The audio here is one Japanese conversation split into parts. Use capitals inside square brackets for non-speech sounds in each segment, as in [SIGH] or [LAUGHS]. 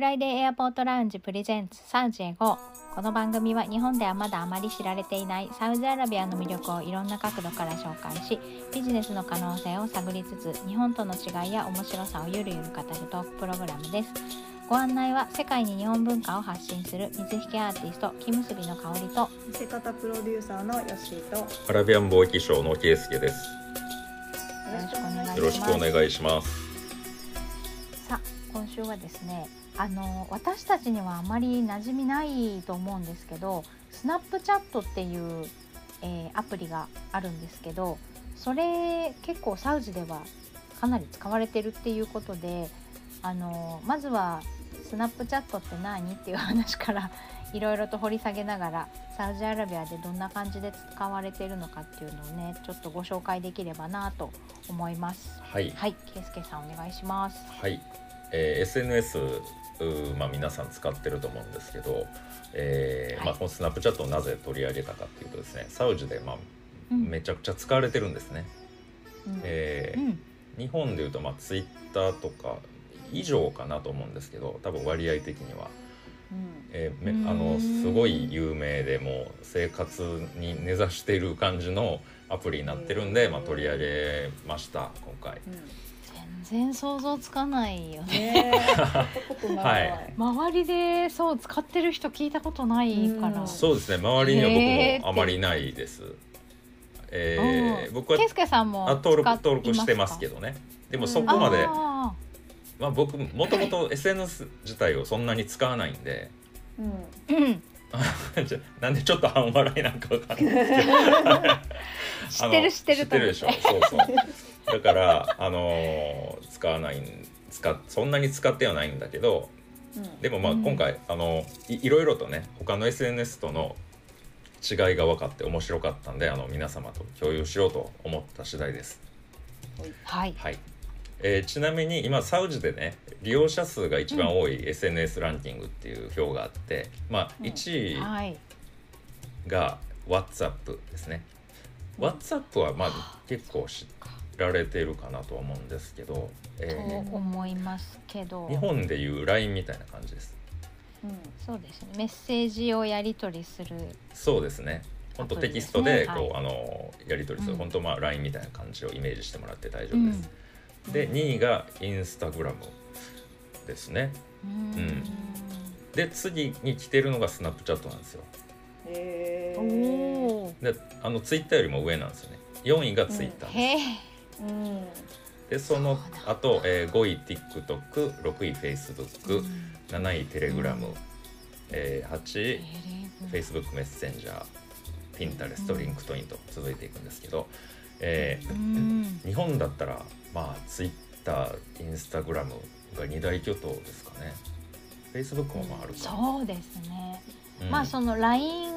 フライデーエアポートラウンジプレゼンツサウジへ GO この番組は日本ではまだあまり知られていないサウジアラビアの魅力をいろんな角度から紹介しビジネスの可能性を探りつつ日本との違いや面白さをゆるゆる語るトークプログラムですご案内は世界に日本文化を発信する水引アーティスト木結びの香りと見せ方プロデューサーのヨッシーとアラビアン貿易商のケイスケです。よろしくお願いしますよろしくお願いします。さあ今週はですねあの私たちにはあまり馴染みないと思うんですけどスナップチャットっていう、えーアプリがあるんですけどそれ結構サウジではかなり使われてるっていうことであのまずはスナップチャットって何っていう話から [LAUGHS] いろいろと掘り下げながらサウジアラビアでどんな感じで使われているのかっていうのをねちょっとご紹介できればなと思います。はい。はい、ケイスケさんお願いします。はい。えー SNS まあ皆さん使ってると思うんですけど、えーはい。まあこのスナップチャットをなぜ取り上げたかっていうとですね、サウジでまあうん。めちゃくちゃ使われてるんですね。うん。えーうん。日本でいうとまあツイッターとか以上かなと思うんですけど、多分割合的には。えーめうーん。あのすごい有名でもう生活に根ざしている感じのアプリになってるんで、まあ、取り上げました今回。全然想像つかないよね。[LAUGHS] はい。周りでそう使ってる人聞いたことないから。うん。そうですね。周りには僕もあまりないです。えーうん。僕はケイスケさんもあ登録登録してますけど。どね。でもそこまで、あまあ、僕もともと SNS 自体をそんなに使わないんで。うん。ーうん。[LAUGHS] じゃなんでちょっと半笑いなんかわかんないですけど。[LAUGHS] 知ってる知ってる知ってるでしょ。そうそうだからあのー使わないん使っそんなに使ってはないんだけどうん。でもまあうん今回、あのいいろいろとね他の SNS との違いが分かって面白かったんであの皆様と共有しようと思った次第です。はい。はいえーちなみに今サウジでね利用者数が一番多い SNS ランキングっていう表があって、まあうん1位はい。が WhatsApp ですね。WhatsApp はまあ結構知られてるかなとは思うんですけど、えとー思いますけど。日本でいう LINE みたいな感じです。うん。そうですね。メッセージをやり取りする。そうですね。本当テキストでこう、はいあのやり取りする、うん本当まあ LINE みたいな感じをイメージしてもらって大丈夫です。で2位が Instagram ですね。うん。うんで次に来てるのが Snapchat なんですよ。へえ。であの Twitter よりも上なんですよね。4位が Twitter です。でその後、えー、5位 TikTok、6位 Facebook、うん7位 Telegram、うんえー、8テ位 Facebook メッセンジャー、Pinterest、うん LinkedIn と続いていくんですけど、えーうん。日本だったらまあ Twitter、Instagram が二大巨頭ですかね。Facebook もまああるかな。そうですね。うんまあその LINE、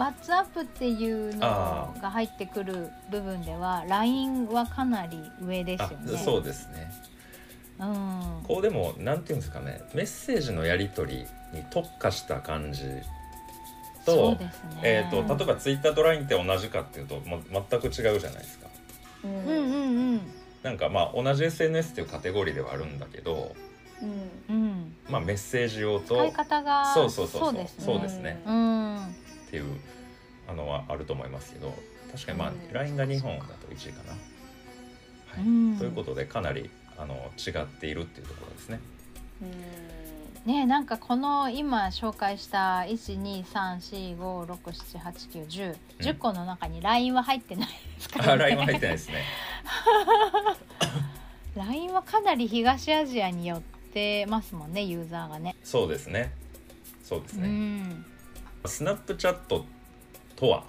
WhatsApp っていうのあが入ってくる部分では LINE はかなり上ですよあね。そうですね。うん。こうでもなんていうんですかねメッセージのやり取りに特化した感じと,、ね。えー、と例えば Twitter と LINE って同じかっていうとも全く違うじゃないですか。うん。うんうんうんなんかまあ同じ SNS っていうカテゴリーではあるんだけど、うん。うん。まあ、メッセージ用と使い方がそうそうそうそうですね。そうですねうん。っていうあのはあると思いますけど確かにまあうん LINE が日本だと1位かな。はいうんということでかなりあの違っているっていうところですね。うん。ねなんかこの今紹介した一二三四五六七八九十うん十個の中に LINE は入ってないですかあらね。LINE は入ってないですね。[LAUGHS] LINE はかなり東アジアに寄ってますもんねユーザーがね。そうですね。そうですうね。ん。スナップチャットとは、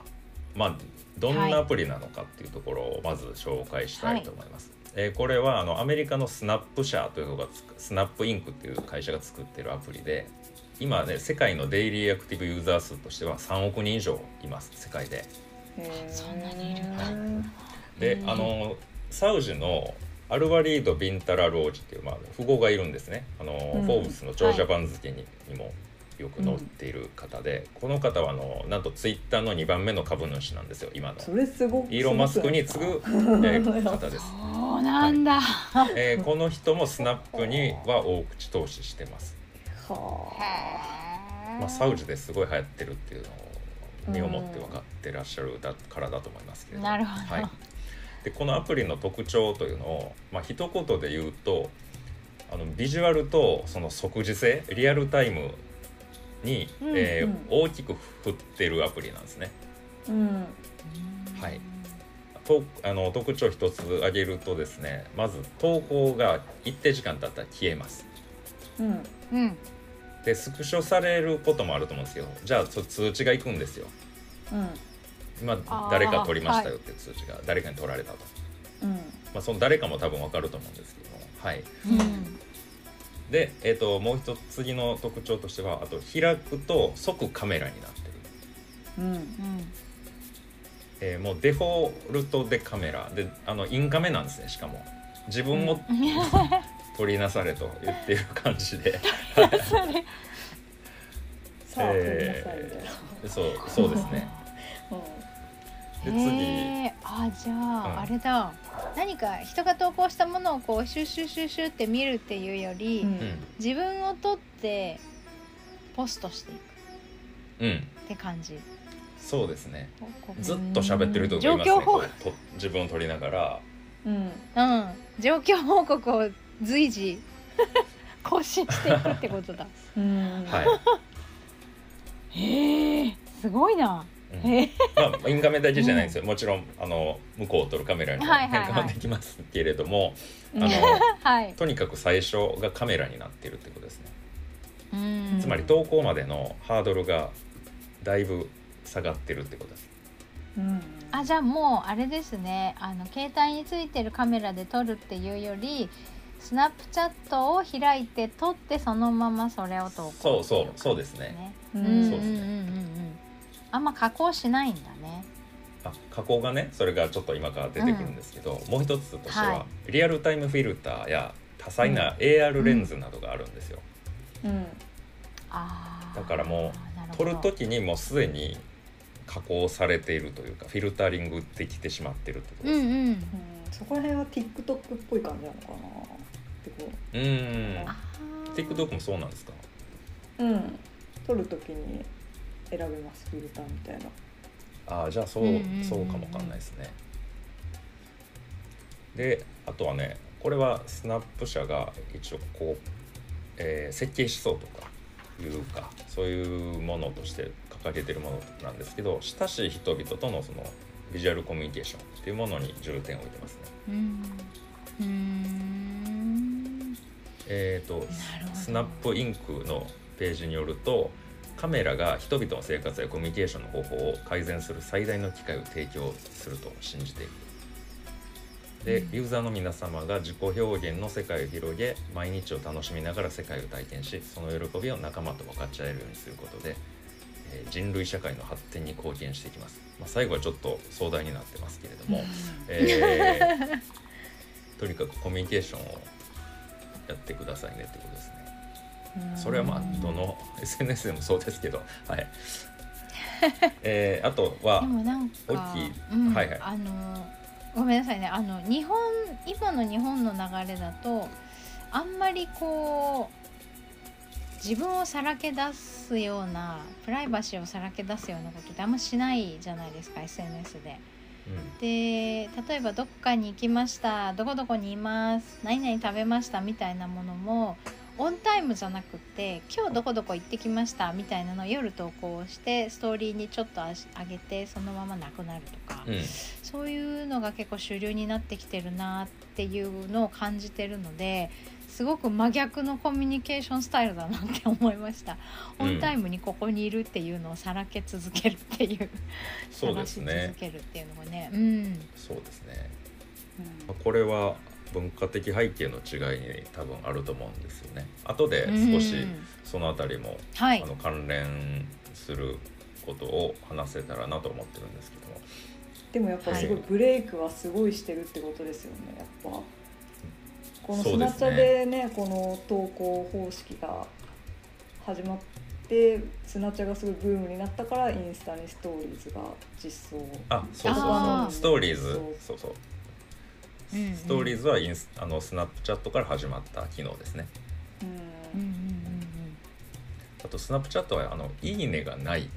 まあ、どんなアプリなのかっていうところをまず紹介したいと思います。えーこれはあのアメリカのスナップ社というのがつくスナップインクっていう会社が作ってるアプリで今ね世界のデイリーアクティブユーザー数としては3億人以上います世界で。そんなにいるんだ。へー。であのサウジのアルワリード・ビンタラ・ロージっていう、まあ、富豪がいるんですね。あの、うん。フォーブスの長者番付に,、にもよく載っている方で、この方はあのなんとツイッターの2番目の株主なんですよ今の。それすごく。イーロン・マスクに次ぐ、[LAUGHS] えー方です、そうなんだ。えーこの人もスナップには大口投資してます。まあ、サウジですごい流行ってるっていうのを身をもって分かってらっしゃるだからだと思いますけれども。なるほど。はい、でこのアプリの特徴というのを、まあ一言で言うとあのビジュアルとその即時性リアルタイムに、うんえーうん大きく振ってるアプリなんですね。うんはい。とあの特徴一つ挙げるとですねまず投稿が一定時間経ったら消えます。うん。うん。でスクショされることもあると思うんですけどじゃあそ通知が行くんですよ。うん。今誰か撮りましたよって通知が、誰かに撮られたと、うん。まあ、その誰かも多分わかると思うんですけども。はい。うんで、えー、ともう一つ次の特徴としてはあと開くと即カメラになってる、うん。うん。えーもうデフォルトでカメラ。であのインカメなんですねしかも。自分を [LAUGHS] 撮りなされと言ってる感じで、そ [LAUGHS] うそうですね。な [LAUGHS] で次。あじゃあ、うんあれだ。何か人が投稿したものをこうシュッシュッシュッシュって見るっていうより、うん。うん自分を撮ってポストしていく。うん。って感じ。そうですね。ずっと喋ってる人が状いますね。自分を撮りながら。うん。うん。状況報告を随時 [LAUGHS] 更新していくってことだ。う [LAUGHS] んはい、[LAUGHS] へえすごいなまあ、インカメだけじゃないんですよ、もちろんあの向こうを撮るカメラに変換できますけれども、うん。あ [LAUGHS] のはい。とにかく最初がカメラになっているってことですね、うん。つまり投稿までのハードルがだいぶ下がってるってことです。うん。あじゃあもうあれですね。あの携帯についてるカメラで撮るっていうよりスナップチャットを開いて撮ってそのままそれを投稿そうそうそうですね。うん。うんそうですね。んうんうんうんあんま加工しないんだね。あ加工がねそれがちょっと今から出てくるんですけど、もう一つとしては、はリアルタイムフィルターや多彩な AR レンズなどがあるんですよ、うん。あーだからも撮なる時にもうすでに加工されているというかフィルタリングできてしまってるってことです、うんうん。うん。そこら辺は TikTok っぽい感じなのかなってこう。ーん。TikTok もそうなんですか？ううん。撮るときに選べますフィルターみたいな。ああじゃあそう,、うんうんうんうん。そうかもわかんないですね。であとはねこれはスナップ社が一応こう、えー設計思想とかいうかそういうものとして掲げてるものなんですけど親しい人々とのそのビジュアルコミュニケーションっていうものに重点を置いてますね。うん。うーん。えー、とスナップインクのページによるとカメラが人々の生活やコミュニケーションの方法を改善する最大の機会を提供すると信じている。でユーザーの皆様が自己表現の世界を広げ毎日を楽しみながら世界を体験しその喜びを仲間と分かち合えるようにすることで、えー人類社会の発展に貢献していきます、まあ、最後はちょっと壮大になってますけれども、えー [LAUGHS] とにかくコミュニケーションをやってくださいねってことですね。それはまあどの SNS でもそうですけど、はい。[LAUGHS] えー、あとはでもなんか大きいうんはいはいあのごめんなさいねあの日本今の日本の流れだとあんまりこう自分をさらけ出すようなプライバシーをさらけ出すようなことってあんましないじゃないですか SNS で。で例えばどこかに行きましたどこどこにいます何々食べましたみたいなものもオンタイムじゃなくって今日どこどこ行ってきましたみたいなのを夜投稿してストーリーにちょっとあげてそのままなくなるとか、うん、うん、そういうのが結構主流になってきてるなっていうのを感じてるのですごく真逆のコミュニケーションスタイルだなって思いました。オンタイムにここにいるっていうのをさらけ続けるっていうそうですね続。けるっていうのがね、うん、そうですね。うんまあこれは文化的背景の違いに多分あると思うんですよね。後で少しうんそのあたりも、はい。あの関連することを話せたらなと思ってるんですけども。でもやっぱすごいはいブレイクはすごいしてるってことですよねやっぱ。このスナチャでねこの投稿方式が始まってスナチャがすごいブームになったからインスタにストーリーズが実装あ、そうそうそう。ストーリーズ。そう、そうストーリーズはインスあのスナップチャットから始まった機能ですね。あとスナップチャットはあの「いいね」がない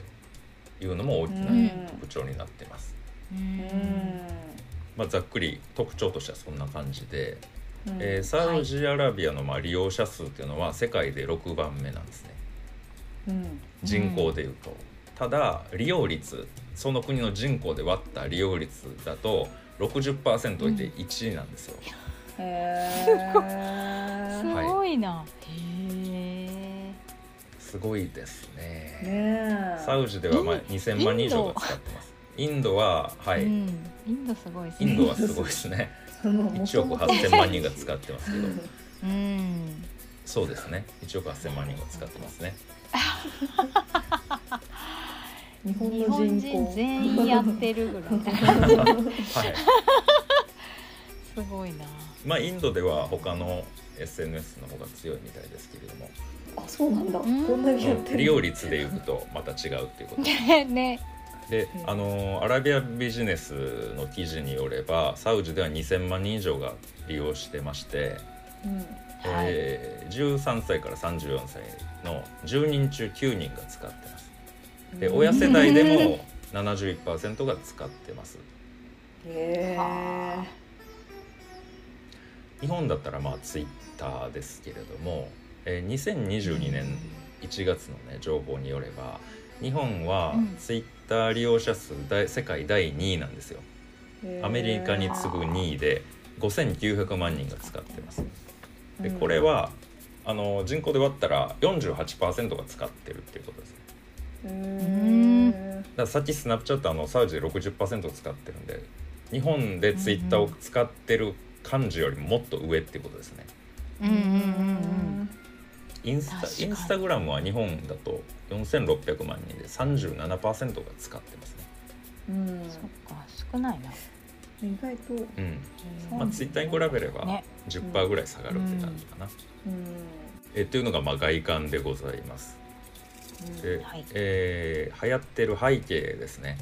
というのも大きなうん特徴になってます。まあ、ざっくり特徴としてはそんな感じで、うん。えーサウジアラビアのまあ利用者数っていうのは世界で6番目なんですね。うん。人口でいうと。ただ利用率その国の人口で割った利用率だと60%いて1位なんですよ。へ [LAUGHS] すーごいな。へえ。すごいですね。ねえサウジではまあイン2000万人以上が使ってます。インドははい、うん。インドすごいですね。インドはすごいですね。1億8000万人が使ってますけど、[LAUGHS] うん。そうですね。1億8000万人が使ってますね。[LAUGHS] 日本日本の人口人全員やってるぐらい。はい。すごいな。まあインドでは他の SNS の方が強いみたいですけれども、あそうなんだこうんんなにやってるうん利用率でいうとまた違うっていうこと。ね [LAUGHS] ね。でう、んあのアラビアビジネスの記事によればサウジでは2000万人以上が利用してまして、うんえー13歳から34歳の10人中9人が使ってます。で親世代でも71%が使ってます。へは日本だったらまあツイッターですけれども、えー2022年1月のね情報によれば日本はうんツイッター利用者数大世界第2位なんですよ。えアメリカに次ぐ2位で5900万人が使ってます。でうんこれはあの人口で割ったら48%が使ってるっていうことですね。うーんだからさっきスナップチャットあのサウジで60%使ってるんで日本でツイッターを使ってる感じよりももっと上っていうことですね。うんうんうんインスタインスタグラムは日本だと4600万人で37%が使ってますね。うんうん。そっか少ないな。意外とうん。まあツイッターに比べればね10%ぐらい下がるって感じかな。うんえっていうのがまあ外観でございます。で、はい。えー流行ってる背景ですね。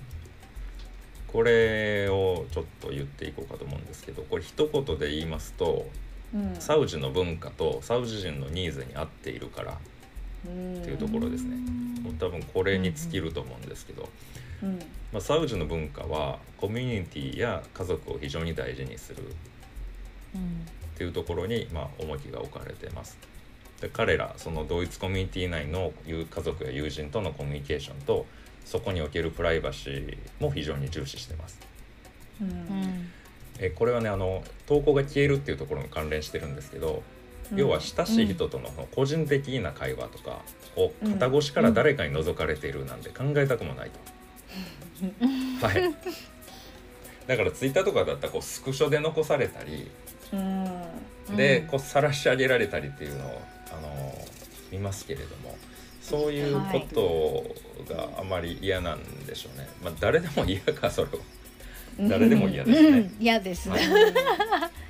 これをちょっと言っていこうかと思うんですけどこれ一言で言いますとうん。サウジの文化とサウジ人のニーズに合っているからうんっていうところですね。もう多分これに尽きると思うんですけど、うん。まあ、サウジの文化はコミュニティや家族を非常に大事にするうん。っていうところに、まあ、重きが置かれてます。で彼らそのドイツコミュニティ内の友家族や友人とのコミュニケーションとそこにおけるプライバシーも非常に重視してます。ううん。んえこれはねあの投稿が消えるっていうところに関連してるんですけど、要は親しい人との個人的な会話とかをうん。肩越しから誰かに覗かれているなんて考えたくもないと。はい。だからツイッターとかだったらこうスクショで残されたりうん。でうんこう晒し上げられたりっていうのをあの見ますけれどもそういうことがあまり嫌なんでしょうね、まあ誰でも嫌かそれは。誰でも嫌ですね、うん。嫌です。はい。ね。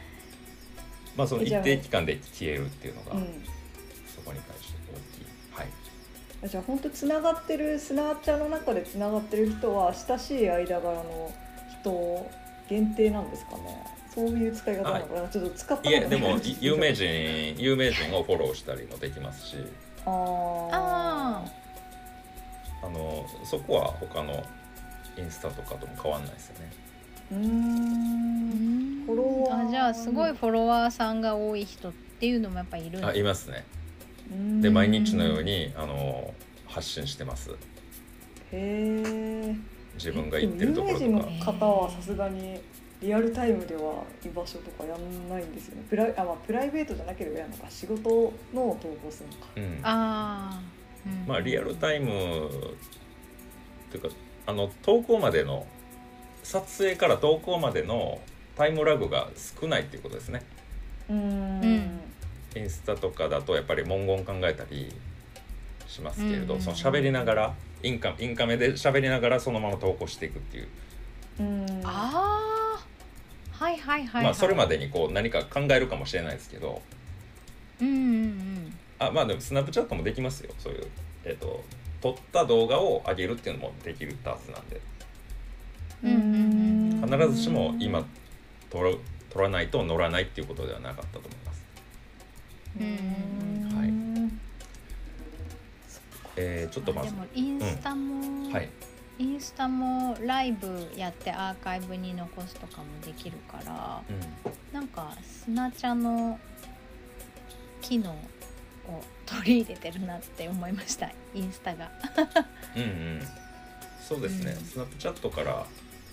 [LAUGHS] まあその一定期間で消えるっていうのがうん。そこに対して大きい。はい。じゃあ本当つながってるスナーチャーの中でつながってる人は親しい間柄の人限定なんですかね？そういう使い方なのかな？ちょっと使ったい。やでもい有名人有名人をフォローしたりもできますし。あああのそこは他のインスタとかとも変わんないですよね。ーうん。んフォロワー。あじゃあすごいフォロワーさんが多い人っていうのもやっぱいるんあいますね。で毎日のようにあの発信してます。へえ自分が行ってるところとか。有名人の方はさすがにリアルタイムでは居場所とかやんないんですよね。プライあ、まあ、プライベートじゃなければやるのか。仕事の投稿するのか。うん。ああ、うん。まあリアルタイムっていうかあの投稿までの撮影から投稿までのタイムラグが少ないっていうことですね。うーん。うん。インスタとかだとやっぱり文言考えたりしますけれど、うん。その喋りながらインカインカメで喋りながらそのまま投稿していくっていう、うん。ああはいはいまあそれまでにこう何か考えるかもしれないですけど。うんうんうん。あまあでもスナップチャットもできますよそういう、えっと撮った動画を上げるっていうのもできるはずなんで。うんうんうん。必ずしも今撮ら撮らないと乗らないっていうことではなかったと思います。うん。はい。えーちょっとまずインスタも、はいインスタもライブやってアーカイブに残すとかもできるからうん。なんかスナチャの機能を取り入れてるなって思いましたインスタが。うんうん。そうですね、うん。スナップチャットから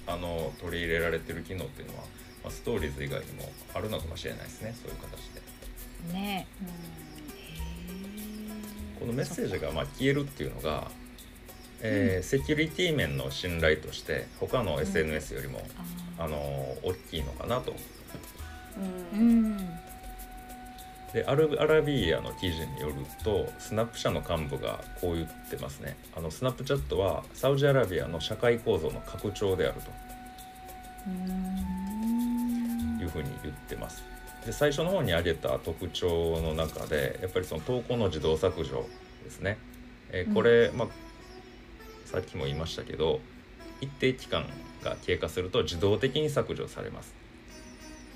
あの取り入れられてる機能っていうのは、まあ、ストーリーズ以外にもあるのかもしれないですねそういう形で。ね。このメッセージがまあ消えるっていうのが、えーセキュリティ面の信頼として他の SNS よりも、ああの大きいのかなと。ううん。んでアルアラビアの記事によるとスナップ社の幹部がこう言ってますね。あのスナップチャットはサウジアラビアの社会構造の拡張であると。いうふうに言ってます。で最初の方に挙げた特徴の中でやっぱりその投稿の自動削除ですね、えーこれ、まあさっきも言いましたけど一定期間が経過すると自動的に削除されます。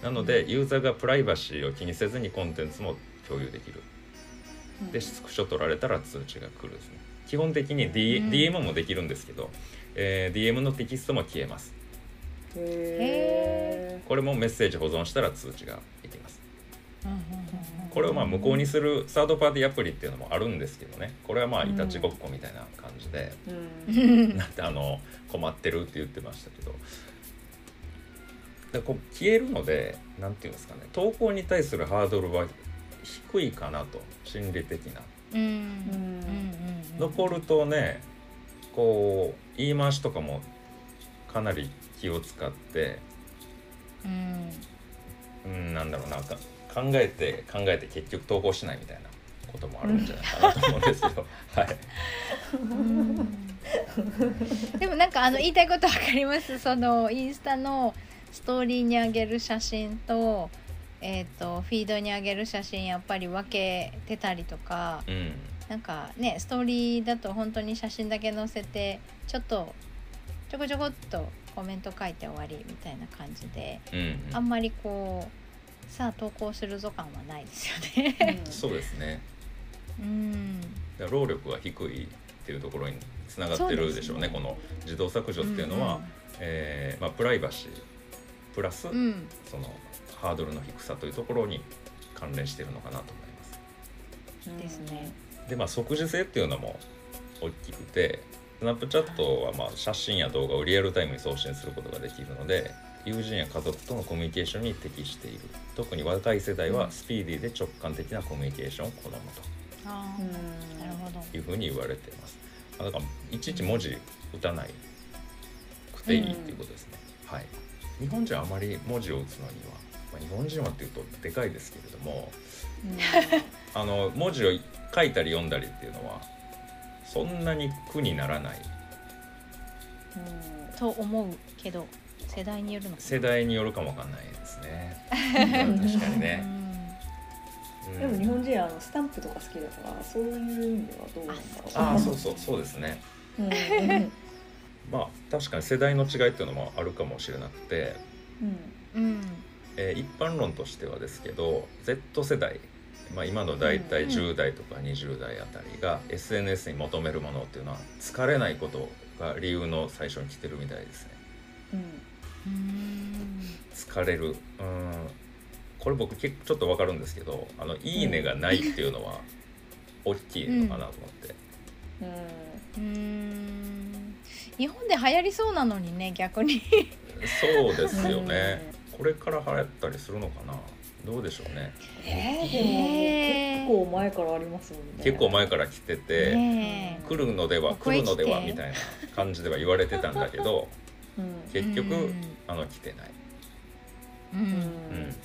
なのでユーザーがプライバシーを気にせずにコンテンツも共有できる。でスクショ取られたら通知が来るですね。基本的に、D うん。DM もできるんですけど、えー DM のテキストも消えます。へこれもメッセージ保存したら通知ができます。うんうんこれをまあ無効にするサードパーティーアプリっていうのもあるんですけどね。これはまあいたちごっこみたいな感じで、ーうん。うんなんてあの困ってるって言ってましたけど。でこう消えるのでなんていうんですかね。投稿に対するハードルは低いかなと心理的な。残るとねこう言い回しとかもかなり気を使ってうん。うんなんだろうなんか考えて考えて結局投稿しないみたいなこともあるんじゃないかなと思うんですよ。[LAUGHS] はい。でもなんかあの言いたいことわかります？そのインスタのストーリーに上げる写真と,、えー、とフィードに上げる写真やっぱり分けてたりとかうん。なんかねストーリーだと本当に写真だけ載せてちょっとちょこちょこっとコメント書いて終わりみたいな感じでうん。あんまりこうさあ投稿するぞ感はないですよね。そうですね。うん。労力が低いっていうところにつながってるでしょうねね。この自動削除っていうのは、えーまあ、プライバシープラス、うん。うんそのハードルの低さというところに関連しているのかなと思います。ですね。でまあ即時性っていうのも大きくてスナップチャットはまあ写真や動画をリアルタイムに送信することができるので友人や家族とのコミュニケーションに適している。特に若い世代はスピーディーで直感的なコミュニケーションを好むあうん。ーなるほど。というふうに言われています。あだからいちいち文字打たないくていいっていうことですね、はい。日本人はあまり文字を打つのには、まあ、日本人はっていうとでかいですけれども [LAUGHS] あの文字を書いたり読んだりっていうのはそんなに苦にならない。と思うけど世代によるのかな？世代によるかもわかんないですね。[LAUGHS] うん確かにうね、ん。うん。でも日本人はあのスタンプとか好きだからそういう意味ではどうなんだろう。ああそうそうそうですね。うん。うんまあ確かに世代の違いっていうのもあるかもしれなくて、うん。えー一般論としてはですけど Z 世代、まあ、今の大体うん10代とか20代あたりが SNS に求めるものっていうのは疲れないことが理由の最初に来てるみたいですね。うんうん疲れる。うん。これ僕結構ちょっと分かるんですけど「あのいいね」がないっていうのは大きいのかなと思って、うん。うん。日本で流行りそうなのにね逆に。そうですよね。これから流行ったりするのかな。どうでしょうね。えへー結構前からありますもんね。結構前から来てて、来るのでは来るのではみたいな感じでは言われてたんだけどうん。結局、うんあの来てない、ううん。うん。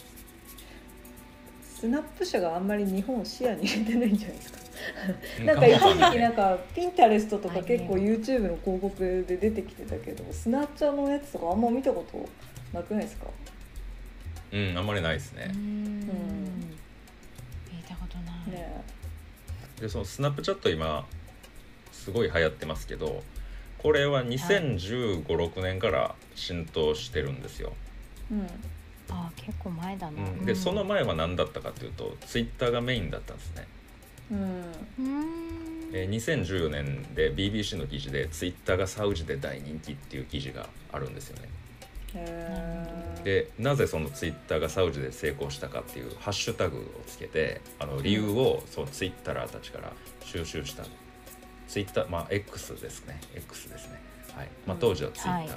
スナップ社があんまり日本を視野に入れてないんじゃないですか。うなんか一時期なんかピンタレストとかはい結構 YouTube の広告で出てきてたけどスナッチャーのやつとかあんま見たことなくないですか？うんあんまりないですね、うん。聞いたことない、ねでそのスナップチャット今すごい流行ってますけどこれは2015、6年から浸透してるんですよ、うん。あ結構前だな、うん。でその前は何だったかというとツイッターがメインだったんですね。うん。うん。えー2014年で BBC の記事でツイッターがサウジで大人気っていう記事があるんですよね。でなぜそのツイッターがサウジで成功したかっていうハッシュタグをつけてあの理由をそのツイッターたちから収集したツイッターまあ X ですね。X ですね。はい。まあうん。当時はツイッター、はい。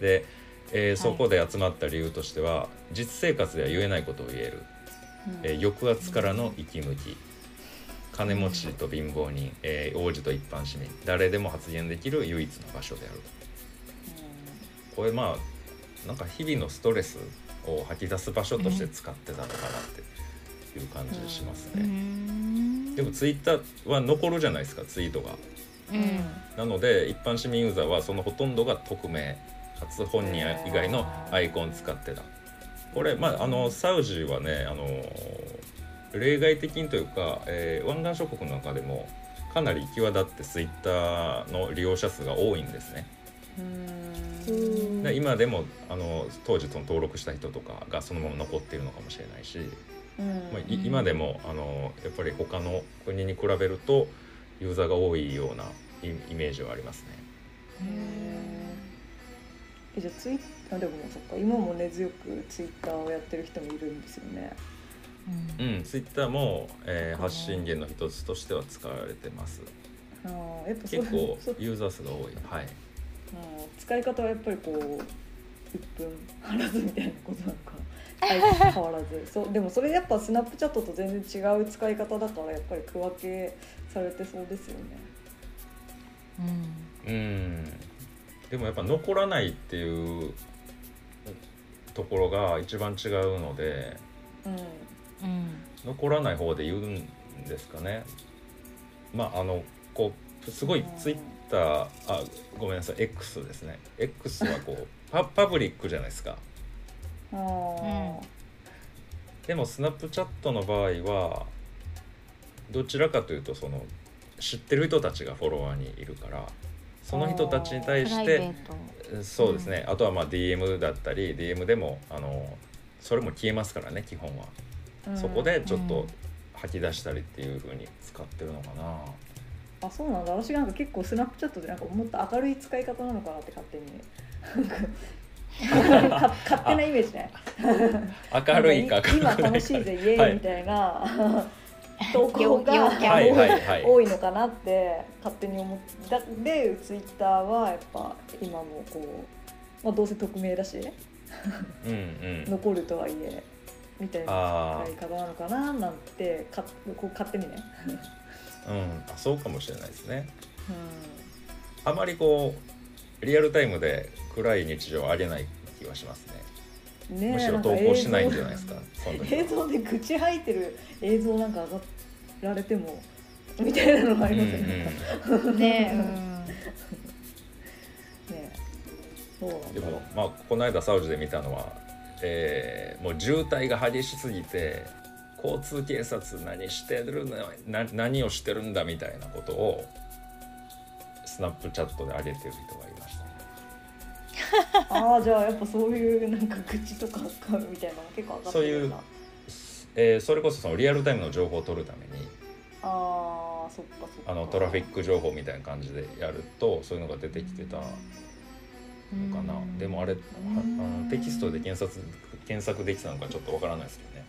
で、えーそこで集まった理由としては実生活では言えないことを言える、えー抑圧からの息抜き。金持ちと貧乏人、えー王子と一般市民。誰でも発言できる唯一の場所であるこれまあなんか日々のストレスを吐き出す場所として使ってたのかなっていう感じしますうね。んでもツイッターは残るじゃないですかツイートが。うんなので一般市民ユーザーはそのほとんどが匿名かつ本人以外のアイコン使ってた。これまああのサウジはねあの例外的にというか、えー湾岸諸国の中でもかなり際立ってツイッターの利用者数が多いんですね。うんで今でもあの当時その登録した人とかがそのまま残っているのかもしれないし、うんまあ、い今でもあのやっぱり他の国に比べるとユーザーが多いようなイイメージはありますね。えじゃあツイッターでもそっか今も根強くツイッターをやってる人もいるんですよね。うんうん、ツイッターも、えー発信源の一つとしては使われてます。あーやっぱ結構 [LAUGHS] ユーザー数が多い。はい。うん使い方はやっぱりこう鬱憤晴らずみたいなことなのか相変わらずそうでもそれやっぱスナップチャットと全然違う使い方だからやっぱり区分けされてそうですよね。うんうん。でもやっぱ残らないっていうところが一番違うので、うんうん残らない方で言うんですかね。まああのこうすごいツイッターあごめんなさい X ですね。X はこうパパブリックじゃないですか。でもスナップチャットの場合はどちらかというとその知ってる人たちがフォロワーにいるからその人たちに対プしてそうですね、あとはまあ DM だったり DM でもあのそれも消えますからね基本は、うん。そこでちょっとうん吐き出したりっていう風に使ってるのかな、あそうなんだ。私なんか結構スナップチャットでなんかもっと明るい使い方なのかなって勝手に勝手なイメージね。明るいか今楽しいぜイエーイみたいな、投稿がはいはいはい。多いのかなって勝手に思って。でツイッターはやっぱ今もこう、まあ、どうせ匿名だしうんうん。残るとはいえみたいなあ使い方なのかななんてかこう勝手にね、あうん。あそうかもしれないですね。うあまりこうリアルタイムで暗い日常をあげない気はしますね。ん、ねむしろ投稿しないんじゃないですか映像で口吐いてる映像なんか上がられてもみたいなのがありますよね。ねねそうでもまあこの間サウジで見たのは、えーもう渋滞が激しすぎて交通警察何してるのな何をしてるんだみたいなことをスナップチャットで上げてる人が [LAUGHS] ああじゃあやっぱそういうなんか口とかみたいなのも結構上がってるんだそうえーそれこそそのリアルタイムの情報を取るためにああそっかそっか。あのトラフィック情報みたいな感じでやるとそういうのが出てきてたのかな。でもあれはあのテキストで検索検索できたのかちょっとわからないですけどね。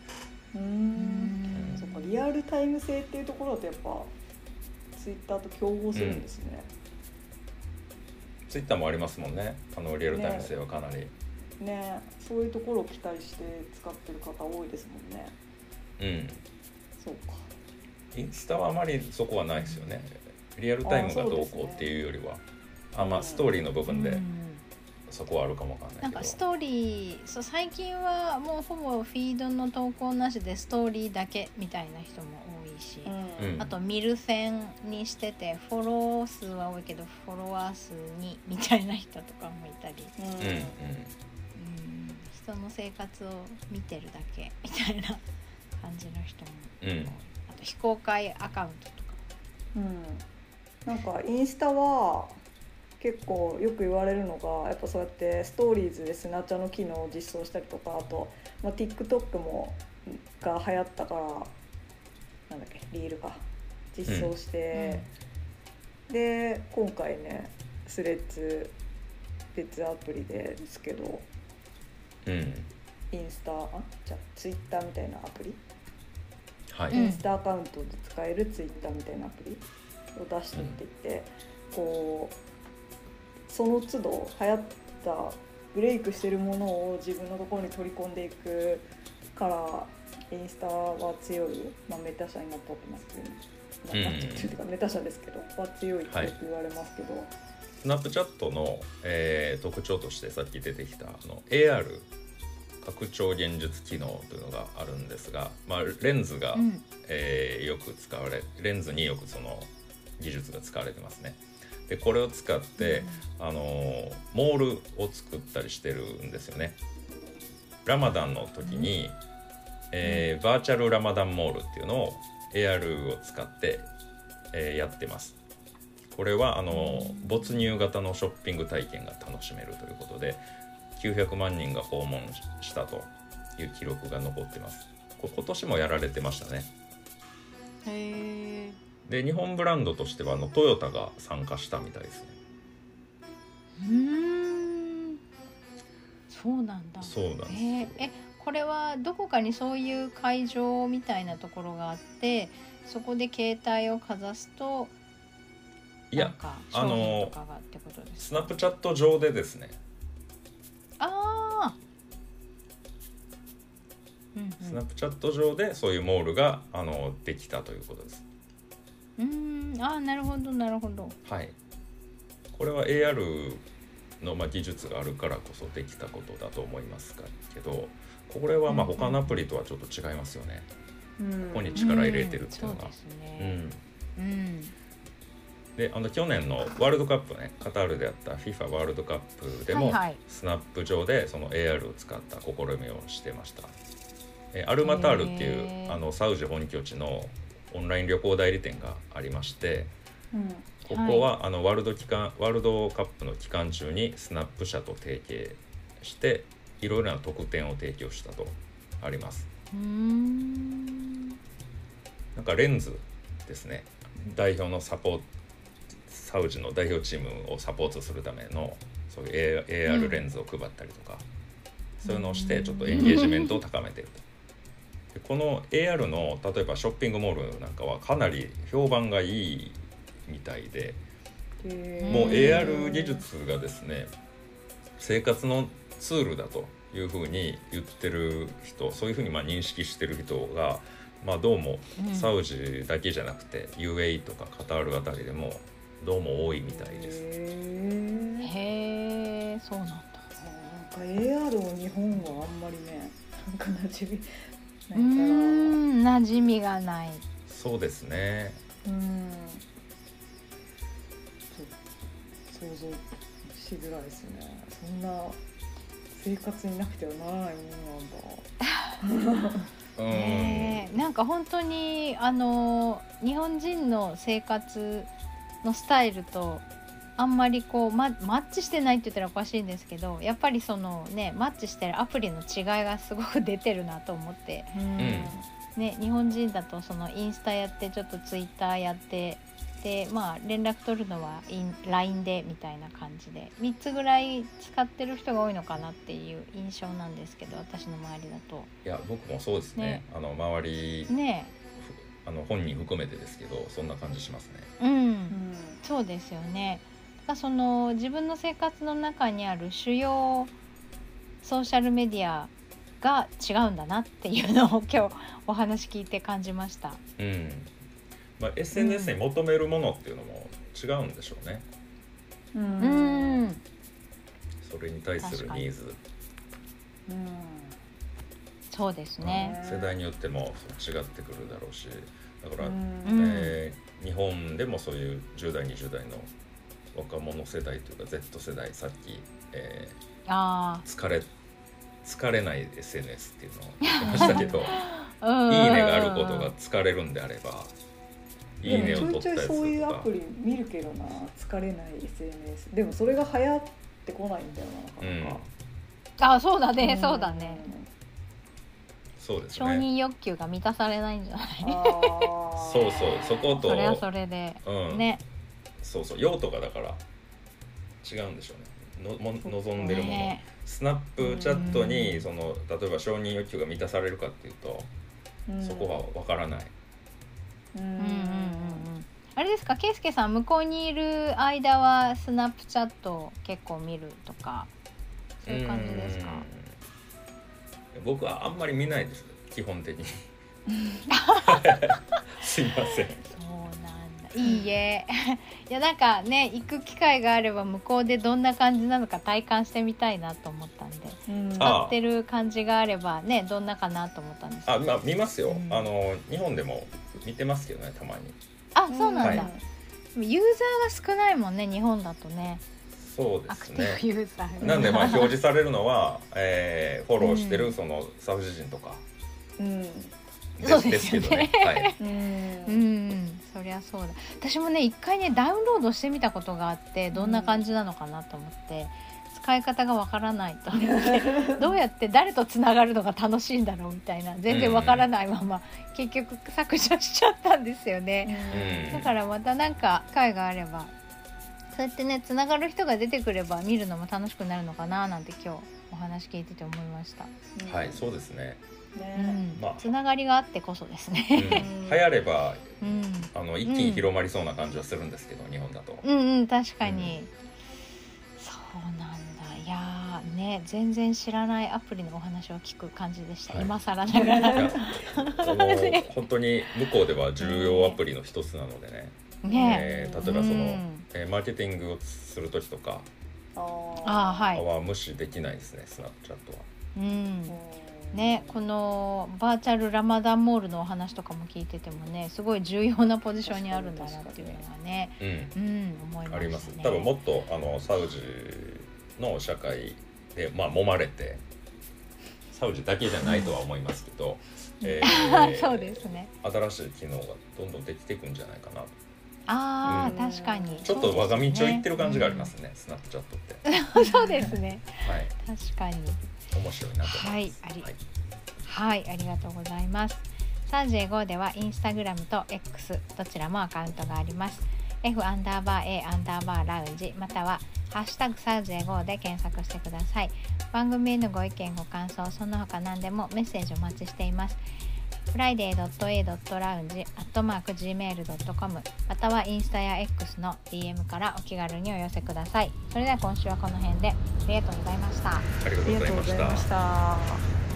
うん。ん。そっかリアルタイム性っていうところだとやっぱツイッターと競合するんですね、ツイッターもありますもんね。あのリアルタイム性はかなり、ね。そういうところを期待して使ってる方多いですもんね。うん。そうか。インスタはあまりそこはないですよね。リアルタイムがどうこうっていうよりは。あまあストーリーの部分でそこはあるかもわかんないけど。なんかストーリーそう最近はもうほぼフィードの投稿なしでストーリーだけみたいな人も多いし、うん。うんあと見る線にしててフォロー数は多いけどフォロワー数にみたいな人とかもいたり、うん。うん。うんうん、人の生活を見てるだけみたいな感じの人もあと非公開アカウントとか。うん、なんかインスタは結構よく言われるのがやっぱそうやってストーリーズでスナチャの機能を実装したりとかあと、まあ、TikTok もが流行ったからなんだっけ？リールか。実装して、で今回ねスレッズ別アプリでですけど。うん。インスタあじゃあツイッターみたいなアプリ、はい、うんインスタアカウントで使えるツイッターみたいなアプリ？を出してっていて、こうその都度流行ったブレイクしてるものを自分のところに取り込んでいくからインスタは強い、まあ、メタ社になったってますけど、うん。なってるっていうかメタ社ですけどは強いってよく言われますけど、スナップチャットの、えー特徴としてさっき出てきたあの AR 拡張現実機能というのがあるんですが、まあ、レンズが、うん。えーよく使われレンズによくその技術が使われてますね。でこれを使って、あのーモールを作ったりしてるんですよね。ラマダンの時に、えーバーチャルラマダンモールっていうのを AR を使って、えーやってます。これはあのー没入型のショッピング体験が楽しめるということで900万人が訪問したという記録が残ってます。これ今年もやられてましたね。へえで日本ブランドとしてはあのトヨタが参加したみたいですね。うーんそうなんだそうなんですえこれはどこかにそういう会場みたいなところがあってそこで携帯をかざすといやあのスナップチャット上でですね、ああうんスナップチャット上でそういうモールがあのできたということです。うん。ああなるほどなるほど。はい。これは AR のまあ技術があるからこそできたことだと思いますけど、これはま他のアプリとはちょっと違いますよね。うん。ここに力入れてるっていうのが。うん。うん。で、あの去年のワールドカップね、カタールでやった FIFA ワールドカップでも、はいはい。スナップ上でその AR を使った試みをしてました。えアルマタールっていうあのサウジ本拠地のオンライン旅行代理店がありまして、うんここは、あのワールド期間ワールドカップの期間中にスナップ社と提携していろいろな特典を提供したとあります。ん。なんかレンズですね。代表のサポサウジの代表チームをサポートするためのそういう AR レンズを配ったりとか、そういうのをしてちょっとエンゲージメントを高めてると。でこの AR の例えばショッピングモールなんかはかなり評判がいいみたいで。もううん AR 技術がですね生活のツールだというふうに言ってる人そういうふうにまあ認識してる人が、まあ、どうもうん。サウジだけじゃなくて UAE とかカタールあたりでもどうも多いみたいです。へえそうなんだ。あなんか AR を日本はあんまりねなんか馴染みないからん馴染みがない。そうですね。うん想像しづらいですね。そんな生活になくてはならないものなんだ。うん、[LAUGHS] ねえ。なんか本当にあの日本人の生活のスタイルとあんまりこうママッチしてないって言ったらおかしいんですけどやっぱりそのねマッチしてるアプリの違いがすごく出てるなと思って、ね、日本人だとそのインスタやってちょっとツイッターやってでまあ連絡取るのはイン LINE でみたいな感じで3つぐらい使ってる人が多いのかなっていう印象なんですけど私の周りだと。いや僕もそうですねねあの周り、ねあの本人含めてですけどそんな感じしますね。うんうんそうですよね。だその自分の生活の中にある主要ソーシャルメディアが違うんだなっていうのを今日お話聞いて感じました。うんまあ、SNS に求めるものっていうのも違うんでしょうね。ううん。ん、それに対するニーズ。うん。そうですね。世代によっても違ってくるだろうし。だから、うん。えー日本でもそういう10代20代の若者世代というか Z 世代さっき、えあー。疲れ疲れない SNS っていうのを言ってましたけどあ、[LAUGHS] うん。いいねがあることが疲れるんであればいいねをでもちょいちょい取ったやつそういうアとかプリ見るけどな疲れない SNS でもそれが流行ってこないんだよななか。なか、あそうだね、そうだね。承そうですね。認欲求が満たされないんじゃない？[LAUGHS] そうそうそことそれはそれで、うん。ね。そうそう用途がだから違うんでしょうね。のも望んでるもの、ね。スナップチャットうん。にその例えば承認欲求が満たされるかっていうと、うん。そこは分からない。うんうん。うんうんうんあれですか？ケイスケさん向こうにいる間はスナップチャット結構見るとかそういう感じですか？うん。僕はあんまり見ないです基本的に。[LAUGHS] すいません。そうなんだ。いいえ。いやなんかね行く機会があれば向こうでどんな感じなのか体感してみたいなと思ったんでうん。あ使ってる感じがあればねどんなかなと思ったんですけど。あまあ見ますよ、うん。あの日本でも見てますけどねたまにあそうなんだ、はユーザーが少ないもんね日本だとね。そうでアクすねティブユーザーが。なんでまあ表示されるのは、[LAUGHS] えーフォローしてうん。るそのサウジ人とか。うん。でそうすですよね。けどね、はい、[LAUGHS] うんうん。そりゃそうだ。私もね一回ねダウンロードしてみたことがあってどんな感じなのかなと思って、使い方がわからないと。思ってどうやって誰とつながるのが楽しいんだろうみたいな。全然わからないまま、結局削除しちゃったんですよね、うん。だからまたなんか機会があればそうやってねつながる人が出てくれば見るのも楽しくなるのかななんて今日お話聞いてて思いました、はい、そうですね、うねん。まあ。つながりがあってこそですうん、ね、流行ればうん、あの一気に広まりそうな感じはするんですけど、日本だと、うん。うん確かに、そうなんね全然知らないアプリのお話を聞く感じでした、はい。今更ながら。[LAUGHS] 本当に向こうでは重要アプリの一つなのでね、ね。えー例えばその、うん。えーマーケティングをする時とかあはい。は無視できないですねスナップチャットは。うん。うん。ねこのバーチャルラマダンモールのお話とかも聞いててもねすごい重要なポジションにあるんだなっていうのがねうん。うん思いましたね。あります。多分もっとあのサウジの社会でまあ揉まれてサウジだけじゃないとは思いますけど、えー [LAUGHS] そうですね。新しい機能がどんどんできていくんじゃないかなああ、うん。確かに。ちょっと我が道を行ってる感じがありますね、ね、スナップチャットって。う [LAUGHS] んそうですね。はい。確かに。面白いなと思います。はいありはい。はい、ありがとうございます。35ではインスタグラムと X どちらもアカウントがあります。F アンダーバー A アンダーバーラウンジまたはハッシュタグサウジエゴで検索してください。番組へのご意見ご感想その他何でもメッセージお待ちしています。friday.a.lounge.gmail.com またはインスタや X の DM からお気軽にお寄せください。それでは今週はこの辺でありがとうございました。ありがとうございました。